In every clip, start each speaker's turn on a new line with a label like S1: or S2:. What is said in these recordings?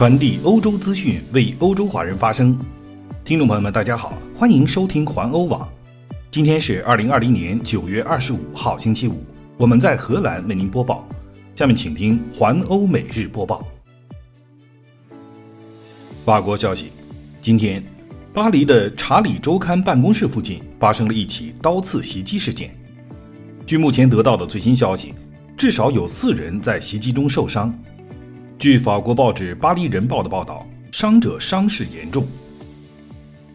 S1: 传递欧洲资讯，为欧洲华人发声。听众朋友们，大家好，欢迎收听环欧网。今天是二零二零年九月二十五号，星期五。我们在荷兰为您播报。下面请听环欧每日播报。法国消息：今天，巴黎的《查理周刊》办公室附近发生了一起刀刺袭击事件。据目前得到的最新消息，至少有四人在袭击中受伤。据法国报纸《巴黎人报》的报道，伤者伤势严重。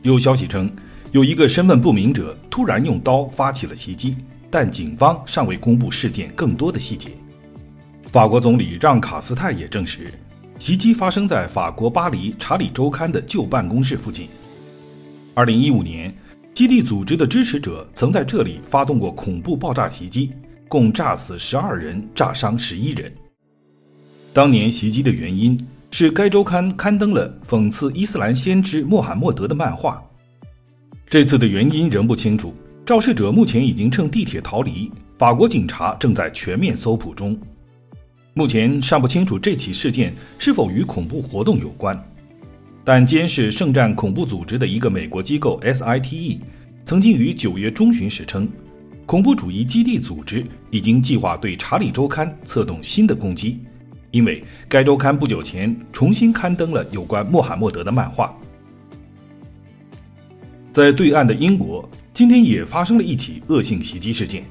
S1: 有消息称，有一个身份不明者突然用刀发起了袭击，但警方尚未公布事件更多的细节。法国总理让·卡斯泰也证实，袭击发生在法国巴黎《查理周刊》的旧办公室附近。二零一五年，基地组织的支持者曾在这里发动过恐怖爆炸袭击，共炸死十二人，炸伤十一人。当年袭击的原因是该周刊刊登了讽刺伊斯兰先知穆罕默德的漫画。这次的原因仍不清楚，肇事者目前已经乘地铁逃离，法国警察正在全面搜捕中。目前尚不清楚这起事件是否与恐怖活动有关，但监视圣战恐怖组织的一个美国机构 SITE 曾经于九月中旬时称，恐怖主义基地组织已经计划对《查理周刊》策动新的攻击。因为该周刊不久前重新刊登了有关穆罕默德的漫画。在对岸的英国，今天也发生了一起恶性袭击事件。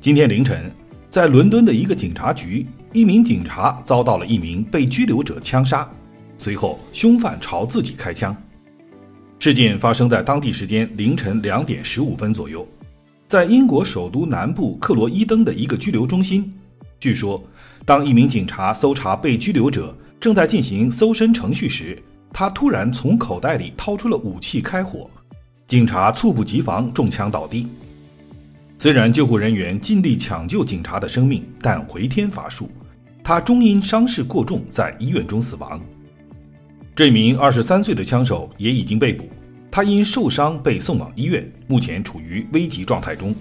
S1: 今天凌晨，在伦敦的一个警察局，一名警察遭到了一名被拘留者枪杀，随后凶犯朝自己开枪。事件发生在当地时间凌晨两点十五分左右，在英国首都南部克罗伊登的一个拘留中心。据说。当一名警察搜查被拘留者正在进行搜身程序时，他突然从口袋里掏出了武器开火，警察猝不及防中枪倒地。虽然救护人员尽力抢救警察的生命，但回天乏术，他终因伤势过重在医院中死亡。这名二十三岁的枪手也已经被捕，他因受伤被送往医院，目前处于危急状态中。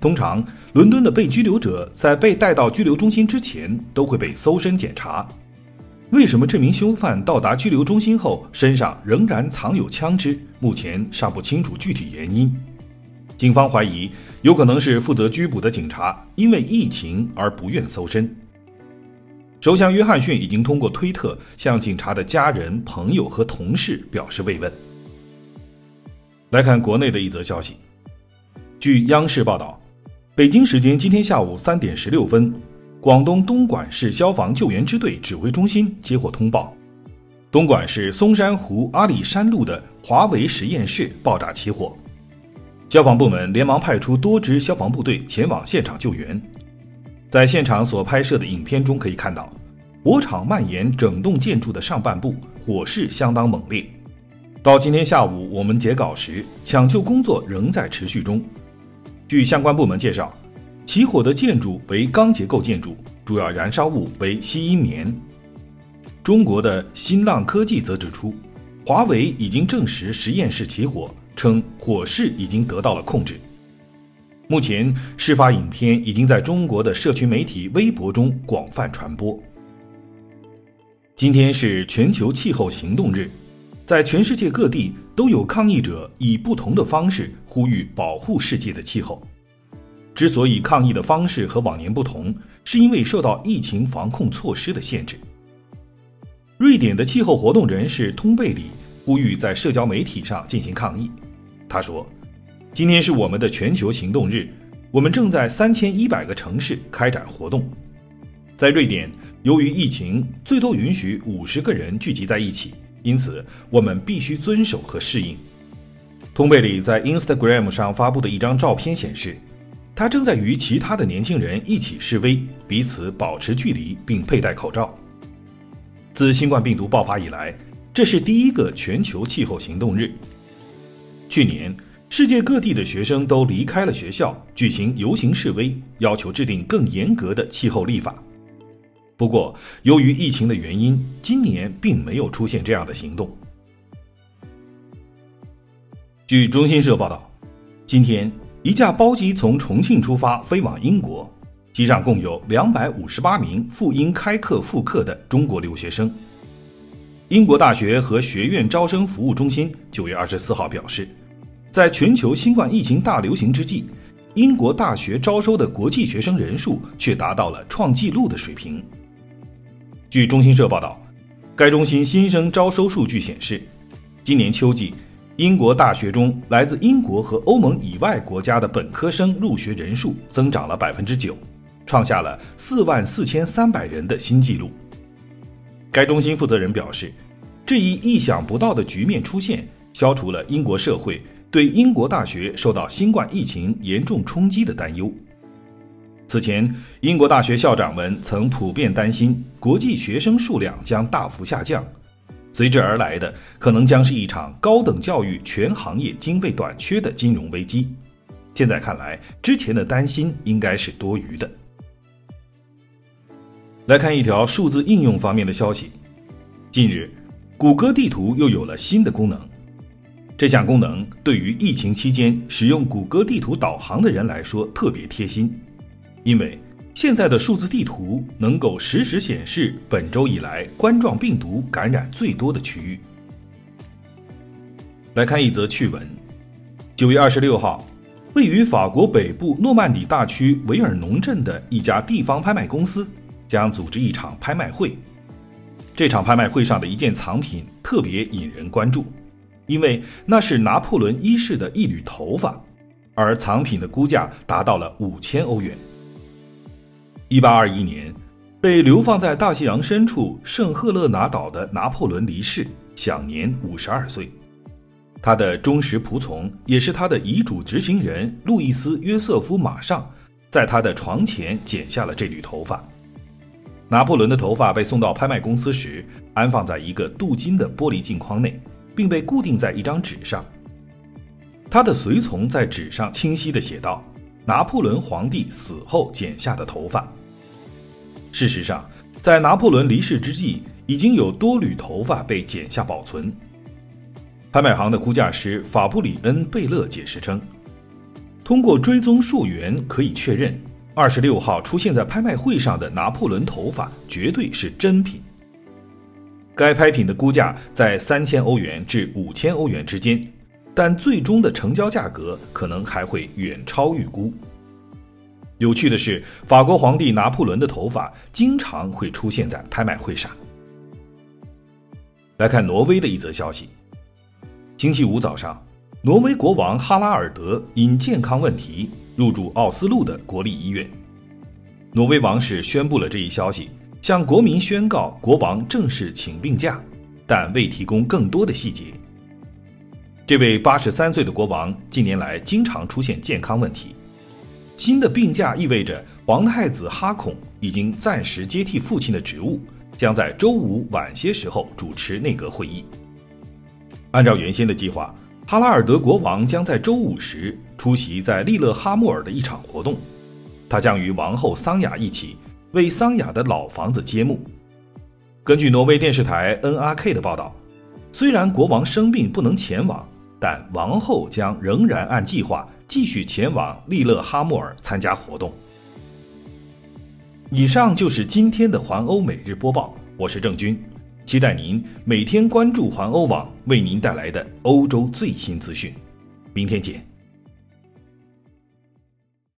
S1: 通常，伦敦的被拘留者在被带到拘留中心之前都会被搜身检查。为什么这名凶犯到达拘留中心后身上仍然藏有枪支？目前尚不清楚具体原因。警方怀疑，有可能是负责拘捕的警察因为疫情而不愿搜身。首相约翰逊已经通过推特向警察的家人、朋友和同事表示慰问。来看国内的一则消息，据央视报道。北京时间今天下午三点十六分，广东东莞市消防救援支队指挥中心接获通报，东莞市松山湖阿里山路的华为实验室爆炸起火，消防部门连忙派出多支消防部队前往现场救援。在现场所拍摄的影片中可以看到，火场蔓延整栋建筑的上半部，火势相当猛烈。到今天下午我们截稿时，抢救工作仍在持续中。据相关部门介绍，起火的建筑为钢结构建筑，主要燃烧物为吸音棉。中国的新浪科技则指出，华为已经证实实验室起火，称火势已经得到了控制。目前，事发影片已经在中国的社群媒体微博中广泛传播。今天是全球气候行动日，在全世界各地都有抗议者以不同的方式呼吁保护世界的气候。之所以抗议的方式和往年不同，是因为受到疫情防控措施的限制。瑞典的气候活动人士通贝里呼吁在社交媒体上进行抗议。他说：“今天是我们的全球行动日，我们正在三千一百个城市开展活动。在瑞典，由于疫情，最多允许五十个人聚集在一起，因此我们必须遵守和适应。”通贝里在 Instagram 上发布的一张照片显示。他正在与其他的年轻人一起示威，彼此保持距离并佩戴口罩。自新冠病毒爆发以来，这是第一个全球气候行动日。去年，世界各地的学生都离开了学校，举行游行示威，要求制定更严格的气候立法。不过，由于疫情的原因，今年并没有出现这样的行动。据中新社报道，今天。一架包机从重庆出发，飞往英国。机上共有两百五十八名赴英开课复课的中国留学生。英国大学和学院招生服务中心九月二十四号表示，在全球新冠疫情大流行之际，英国大学招收的国际学生人数却达到了创纪录的水平。据中新社报道，该中心新生招收数据显示，今年秋季，英国大学中来自英国和欧盟以外国家的本科生入学人数增长了百分之九。创下了四万四千三百人的新纪录。该中心负责人表示，这一意想不到的局面出现，消除了英国社会对英国大学受到新冠疫情严重冲击的担忧。此前，英国大学校长们曾普遍担心国际学生数量将大幅下降，随之而来的可能将是一场高等教育全行业经费短缺的金融危机。现在看来，之前的担心应该是多余的。来看一条数字应用方面的消息。近日，谷歌地图又有了新的功能。这项功能对于疫情期间使用谷歌地图导航的人来说特别贴心，因为现在的数字地图能够实时显示本周以来冠状病毒感染最多的区域。来看一则趣闻：九月二十六号，位于法国北部诺曼底大区维尔农镇的一家地方拍卖公司。将组织一场拍卖会。这场拍卖会上的一件藏品特别引人关注，因为那是拿破仑一世的一缕头发，而藏品的估价达到了五千欧元。一八二一年，被流放在大西洋深处圣赫勒拿岛的拿破仑离世，享年五十二岁。他的忠实仆从，也是他的遗嘱执行人路易斯·约瑟夫·马上，在他的床前剪下了这缕头发。拿破仑的头发被送到拍卖公司时，安放在一个镀金的玻璃镜框内，并被固定在一张纸上。他的随从在纸上清晰地写道：“拿破仑皇帝死后剪下的头发。”事实上，在拿破仑离世之际，已经有多缕头发被剪下保存。拍卖行的估价师法布里恩·贝勒解释称：“通过追踪溯源，可以确认。”二十六号出现在拍卖会上的拿破仑头发绝对是真品。该拍品的估价在三千欧元至五千欧元之间，但最终的成交价格可能还会远超预估。有趣的是，法国皇帝拿破仑的头发经常会出现在拍卖会上。来看挪威的一则消息：星期五早上，挪威国王哈拉尔德因健康问题。入住奥斯陆的国立医院，挪威王室宣布了这一消息，向国民宣告国王正式请病假，但未提供更多的细节。这位八十三岁的国王近年来经常出现健康问题，新的病假意味着皇太子哈孔已经暂时接替父亲的职务，将在周五晚些时候主持内阁会议。按照原先的计划。哈拉尔德国王将在周五时出席在利勒哈默尔的一场活动，他将与王后桑雅一起为桑雅的老房子揭幕。根据挪威电视台 NRK 的报道，虽然国王生病不能前往，但王后将仍然按计划继续前往利勒哈默尔参加活动。以上就是今天的环欧每日播报，我是郑军。期待您每天关注环欧网为您带来的欧洲最新资讯，明天见。